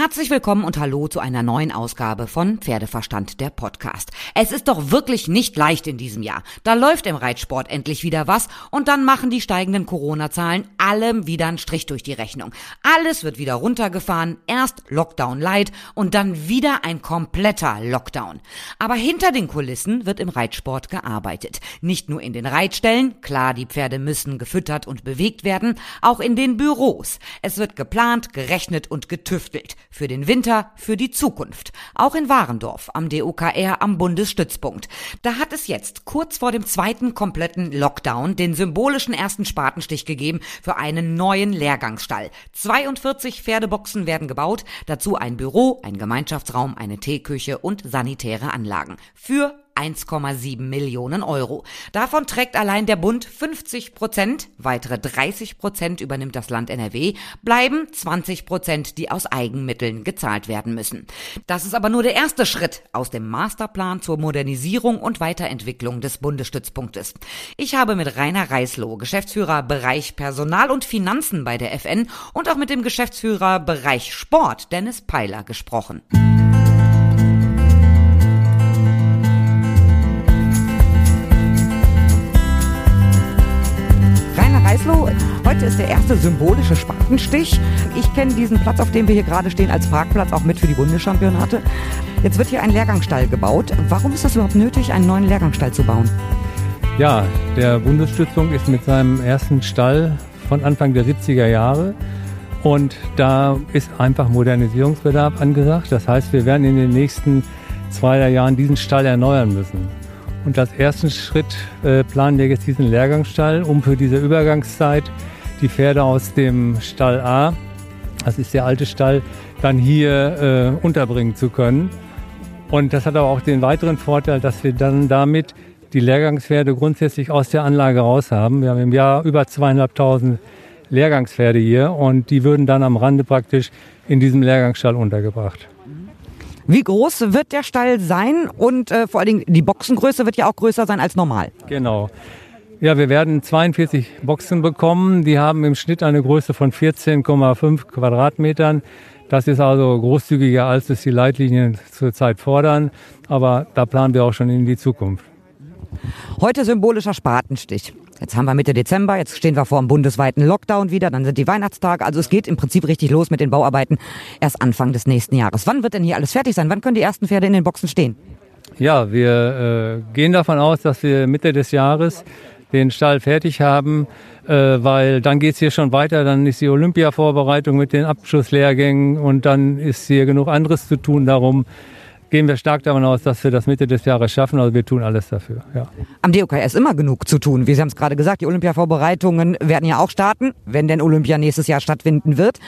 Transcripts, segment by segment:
Herzlich willkommen und hallo zu einer neuen Ausgabe von Pferdeverstand der Podcast. Es ist doch wirklich nicht leicht in diesem Jahr. Da läuft im Reitsport endlich wieder was und dann machen die steigenden Corona-Zahlen allem wieder einen Strich durch die Rechnung. Alles wird wieder runtergefahren, erst Lockdown light und dann wieder ein kompletter Lockdown. Aber hinter den Kulissen wird im Reitsport gearbeitet. Nicht nur in den Reitstellen, klar, die Pferde müssen gefüttert und bewegt werden, auch in den Büros. Es wird geplant, gerechnet und getüftelt. Für den Winter, für die Zukunft. Auch in Warendorf am DUKR am Bundesstützpunkt. Da hat es jetzt kurz vor dem zweiten kompletten Lockdown den symbolischen ersten Spatenstich gegeben für einen neuen Lehrgangsstall. 42 Pferdeboxen werden gebaut, dazu ein Büro, ein Gemeinschaftsraum, eine Teeküche und sanitäre Anlagen. Für 1,7 Millionen Euro. Davon trägt allein der Bund 50 Prozent, weitere 30 Prozent übernimmt das Land NRW, bleiben 20 Prozent, die aus Eigenmitteln gezahlt werden müssen. Das ist aber nur der erste Schritt aus dem Masterplan zur Modernisierung und Weiterentwicklung des Bundesstützpunktes. Ich habe mit Rainer Reisloh, Geschäftsführer Bereich Personal und Finanzen bei der FN und auch mit dem Geschäftsführer Bereich Sport, Dennis Peiler, gesprochen. Heute ist der erste symbolische Spatenstich. Ich kenne diesen Platz, auf dem wir hier gerade stehen, als Parkplatz auch mit für die Bundeschampionate. Jetzt wird hier ein Lehrgangsstall gebaut. Warum ist das überhaupt nötig, einen neuen Lehrgangsstall zu bauen? Ja, der Bundesstützpunkt ist mit seinem ersten Stall von Anfang der 70er Jahre und da ist einfach Modernisierungsbedarf angesagt. Das heißt, wir werden in den nächsten zwei Jahren diesen Stall erneuern müssen. Und als ersten Schritt äh, planen wir jetzt diesen Lehrgangsstall, um für diese Übergangszeit die Pferde aus dem Stall A, das ist der alte Stall, dann hier äh, unterbringen zu können. Und das hat aber auch den weiteren Vorteil, dass wir dann damit die Lehrgangspferde grundsätzlich aus der Anlage raus haben. Wir haben im Jahr über zweieinhalbtausend Lehrgangspferde hier und die würden dann am Rande praktisch in diesem Lehrgangsstall untergebracht. Wie groß wird der Stall sein und äh, vor allen Dingen die Boxengröße wird ja auch größer sein als normal. Genau. Ja, wir werden 42 Boxen bekommen. Die haben im Schnitt eine Größe von 14,5 Quadratmetern. Das ist also großzügiger, als es die Leitlinien zurzeit fordern. Aber da planen wir auch schon in die Zukunft. Heute symbolischer Spatenstich. Jetzt haben wir Mitte Dezember, jetzt stehen wir vor einem bundesweiten Lockdown wieder, dann sind die Weihnachtstage. Also es geht im Prinzip richtig los mit den Bauarbeiten erst Anfang des nächsten Jahres. Wann wird denn hier alles fertig sein? Wann können die ersten Pferde in den Boxen stehen? Ja, wir äh, gehen davon aus, dass wir Mitte des Jahres den Stall fertig haben, äh, weil dann geht's hier schon weiter, dann ist die Olympia-Vorbereitung mit den Abschlusslehrgängen und dann ist hier genug anderes zu tun. Darum gehen wir stark davon aus, dass wir das Mitte des Jahres schaffen. Also wir tun alles dafür. Ja. Am DOK ist immer genug zu tun. Wie Sie haben es gerade gesagt, die Olympia-Vorbereitungen werden ja auch starten, wenn denn Olympia nächstes Jahr stattfinden wird.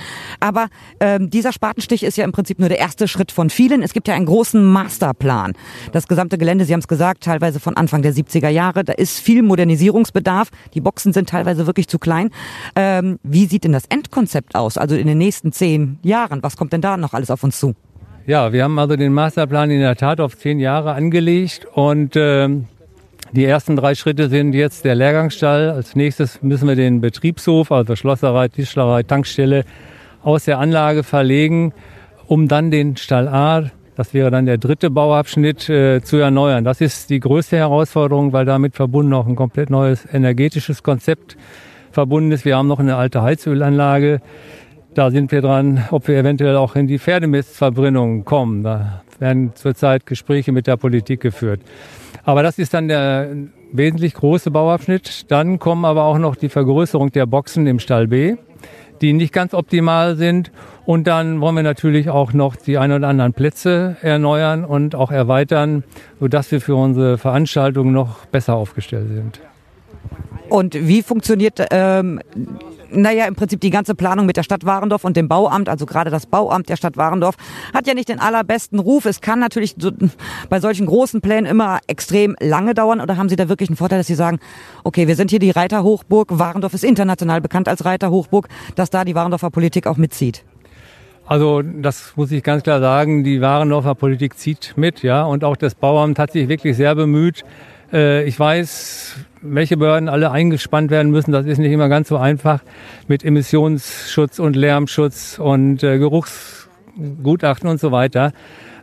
Aber ähm, dieser Spatenstich ist ja im Prinzip nur der erste Schritt von vielen. Es gibt ja einen großen Masterplan. Das gesamte Gelände, Sie haben es gesagt, teilweise von Anfang der 70er Jahre. Da ist viel Modernisierungsbedarf. Die Boxen sind teilweise wirklich zu klein. Ähm, wie sieht denn das Endkonzept aus? Also in den nächsten zehn Jahren, was kommt denn da noch alles auf uns zu? Ja, wir haben also den Masterplan in der Tat auf zehn Jahre angelegt und äh, die ersten drei Schritte sind jetzt der Lehrgangsstall. Als nächstes müssen wir den Betriebshof, also Schlosserei, Tischlerei, Tankstelle, aus der Anlage verlegen, um dann den Stall A, das wäre dann der dritte Bauabschnitt, äh, zu erneuern. Das ist die größte Herausforderung, weil damit verbunden auch ein komplett neues energetisches Konzept verbunden ist. Wir haben noch eine alte Heizölanlage da sind wir dran, ob wir eventuell auch in die Pferdemistverbrennung kommen. Da werden zurzeit Gespräche mit der Politik geführt. Aber das ist dann der wesentlich große Bauabschnitt. Dann kommen aber auch noch die Vergrößerung der Boxen im Stall B, die nicht ganz optimal sind. Und dann wollen wir natürlich auch noch die ein oder anderen Plätze erneuern und auch erweitern, sodass wir für unsere Veranstaltungen noch besser aufgestellt sind. Und wie funktioniert ähm, naja, im Prinzip die ganze Planung mit der Stadt Warendorf und dem Bauamt, also gerade das Bauamt der Stadt Warendorf, hat ja nicht den allerbesten Ruf. Es kann natürlich so, bei solchen großen Plänen immer extrem lange dauern. Oder haben Sie da wirklich einen Vorteil, dass Sie sagen, okay, wir sind hier die Reiterhochburg, Warendorf ist international bekannt als Reiterhochburg, dass da die Warendorfer Politik auch mitzieht? Also das muss ich ganz klar sagen, die Warendorfer Politik zieht mit, ja, und auch das Bauamt hat sich wirklich sehr bemüht. Äh, ich weiß, welche Behörden alle eingespannt werden müssen. Das ist nicht immer ganz so einfach mit Emissionsschutz und Lärmschutz und äh, Geruchs Gutachten und so weiter.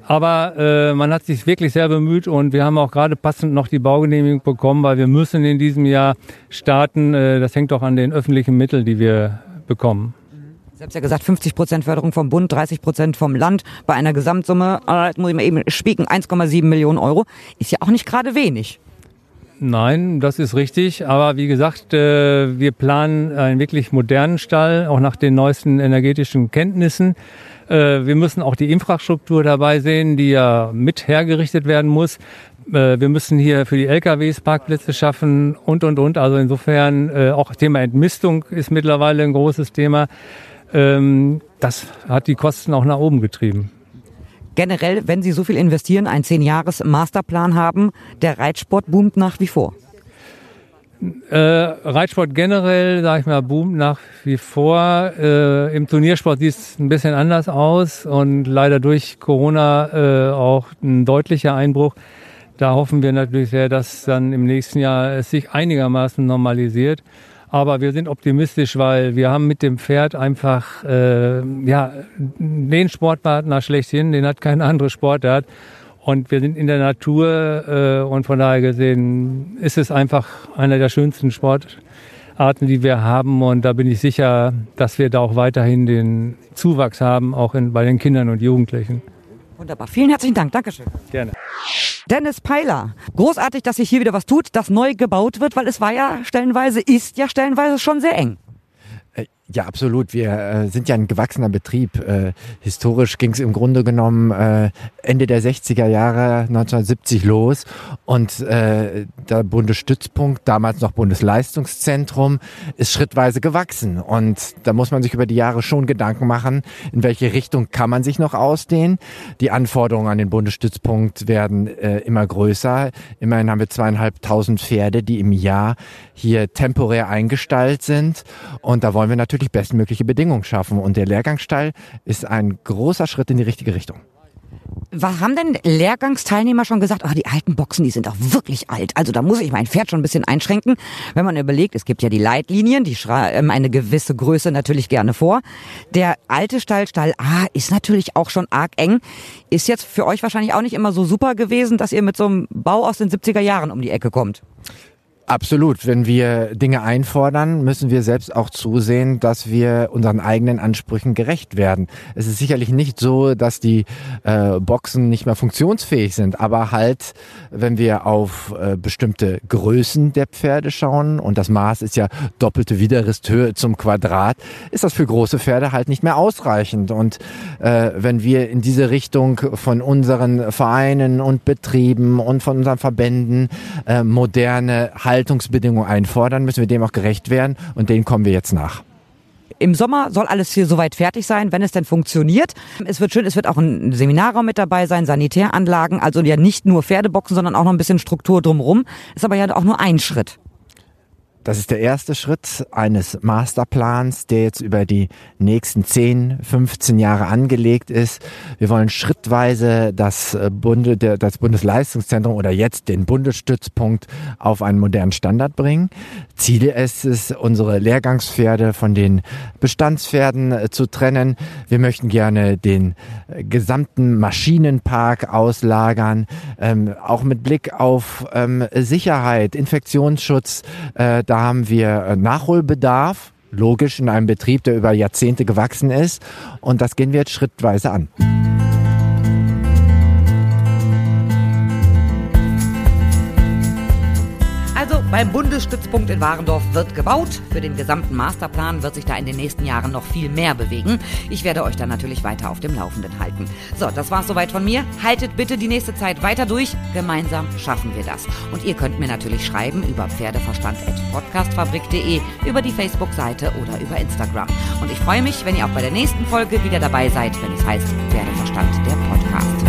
Aber äh, man hat sich wirklich sehr bemüht und wir haben auch gerade passend noch die Baugenehmigung bekommen, weil wir müssen in diesem Jahr starten. Äh, das hängt auch an den öffentlichen Mitteln, die wir bekommen. Sie haben ja gesagt, 50 Prozent Förderung vom Bund, 30 Prozent vom Land bei einer Gesamtsumme, äh, muss ich mal eben spieken, 1,7 Millionen Euro. Ist ja auch nicht gerade wenig. Nein, das ist richtig. Aber wie gesagt, äh, wir planen einen wirklich modernen Stall, auch nach den neuesten energetischen Kenntnissen. Äh, wir müssen auch die Infrastruktur dabei sehen, die ja mit hergerichtet werden muss. Äh, wir müssen hier für die LKWs Parkplätze schaffen und, und, und. Also insofern auch Thema Entmistung ist mittlerweile ein großes Thema. Ähm, das hat die Kosten auch nach oben getrieben. Generell, wenn Sie so viel investieren, einen zehn Jahres Masterplan haben, der Reitsport boomt nach wie vor. Äh, Reitsport generell, sag ich mal, boomt nach wie vor. Äh, Im Turniersport sieht es ein bisschen anders aus und leider durch Corona äh, auch ein deutlicher Einbruch. Da hoffen wir natürlich sehr, dass dann im nächsten Jahr es sich einigermaßen normalisiert. Aber wir sind optimistisch, weil wir haben mit dem Pferd einfach äh, ja, den Sportpartner schlechthin, den hat keine andere Sportart. Und wir sind in der Natur äh, und von daher gesehen ist es einfach einer der schönsten Sportarten, die wir haben. Und da bin ich sicher, dass wir da auch weiterhin den Zuwachs haben, auch in, bei den Kindern und Jugendlichen. Wunderbar. Vielen herzlichen Dank. Dankeschön. Gerne. Dennis Peiler. Großartig, dass sich hier wieder was tut, dass neu gebaut wird, weil es war ja stellenweise, ist ja stellenweise schon sehr eng. Ja, absolut. Wir äh, sind ja ein gewachsener Betrieb. Äh, historisch ging es im Grunde genommen äh, Ende der 60er Jahre 1970 los und äh, der Bundesstützpunkt, damals noch Bundesleistungszentrum, ist schrittweise gewachsen. Und da muss man sich über die Jahre schon Gedanken machen, in welche Richtung kann man sich noch ausdehnen. Die Anforderungen an den Bundesstützpunkt werden äh, immer größer. Immerhin haben wir zweieinhalbtausend Pferde, die im Jahr hier temporär eingestallt sind. Und da wollen wir natürlich wirklich bestmögliche Bedingungen schaffen. Und der Lehrgangsstall ist ein großer Schritt in die richtige Richtung. Was haben denn Lehrgangsteilnehmer schon gesagt? Oh, die alten Boxen, die sind auch wirklich alt. Also da muss ich mein Pferd schon ein bisschen einschränken. Wenn man überlegt, es gibt ja die Leitlinien, die schreiben eine gewisse Größe natürlich gerne vor. Der alte Stall, Stall A, ist natürlich auch schon arg eng. Ist jetzt für euch wahrscheinlich auch nicht immer so super gewesen, dass ihr mit so einem Bau aus den 70er Jahren um die Ecke kommt. Absolut. Wenn wir Dinge einfordern, müssen wir selbst auch zusehen, dass wir unseren eigenen Ansprüchen gerecht werden. Es ist sicherlich nicht so, dass die äh, Boxen nicht mehr funktionsfähig sind, aber halt, wenn wir auf äh, bestimmte Größen der Pferde schauen und das Maß ist ja doppelte Widerristhöhe zum Quadrat, ist das für große Pferde halt nicht mehr ausreichend. Und äh, wenn wir in diese Richtung von unseren Vereinen und Betrieben und von unseren Verbänden äh, moderne Haltung Haltungsbedingungen einfordern, müssen wir dem auch gerecht werden und denen kommen wir jetzt nach. Im Sommer soll alles hier soweit fertig sein, wenn es denn funktioniert. Es wird schön, es wird auch ein Seminarraum mit dabei sein, Sanitäranlagen, also ja nicht nur Pferdeboxen, sondern auch noch ein bisschen Struktur drumherum. Ist aber ja auch nur ein Schritt. Das ist der erste Schritt eines Masterplans, der jetzt über die nächsten 10, 15 Jahre angelegt ist. Wir wollen schrittweise das, äh, Bunde, das Bundesleistungszentrum oder jetzt den Bundesstützpunkt auf einen modernen Standard bringen. Ziel ist es, unsere Lehrgangspferde von den Bestandspferden äh, zu trennen. Wir möchten gerne den äh, gesamten Maschinenpark auslagern, ähm, auch mit Blick auf ähm, Sicherheit, Infektionsschutz. Äh, da haben wir äh, Nachholbedarf, logisch in einem Betrieb, der über Jahrzehnte gewachsen ist. Und das gehen wir jetzt schrittweise an. Beim Bundesstützpunkt in Warendorf wird gebaut. Für den gesamten Masterplan wird sich da in den nächsten Jahren noch viel mehr bewegen. Ich werde euch dann natürlich weiter auf dem Laufenden halten. So, das war's soweit von mir. Haltet bitte die nächste Zeit weiter durch. Gemeinsam schaffen wir das. Und ihr könnt mir natürlich schreiben über pferdeverstand.podcastfabrik.de, über die Facebook-Seite oder über Instagram. Und ich freue mich, wenn ihr auch bei der nächsten Folge wieder dabei seid, wenn es heißt Pferdeverstand, der Podcast.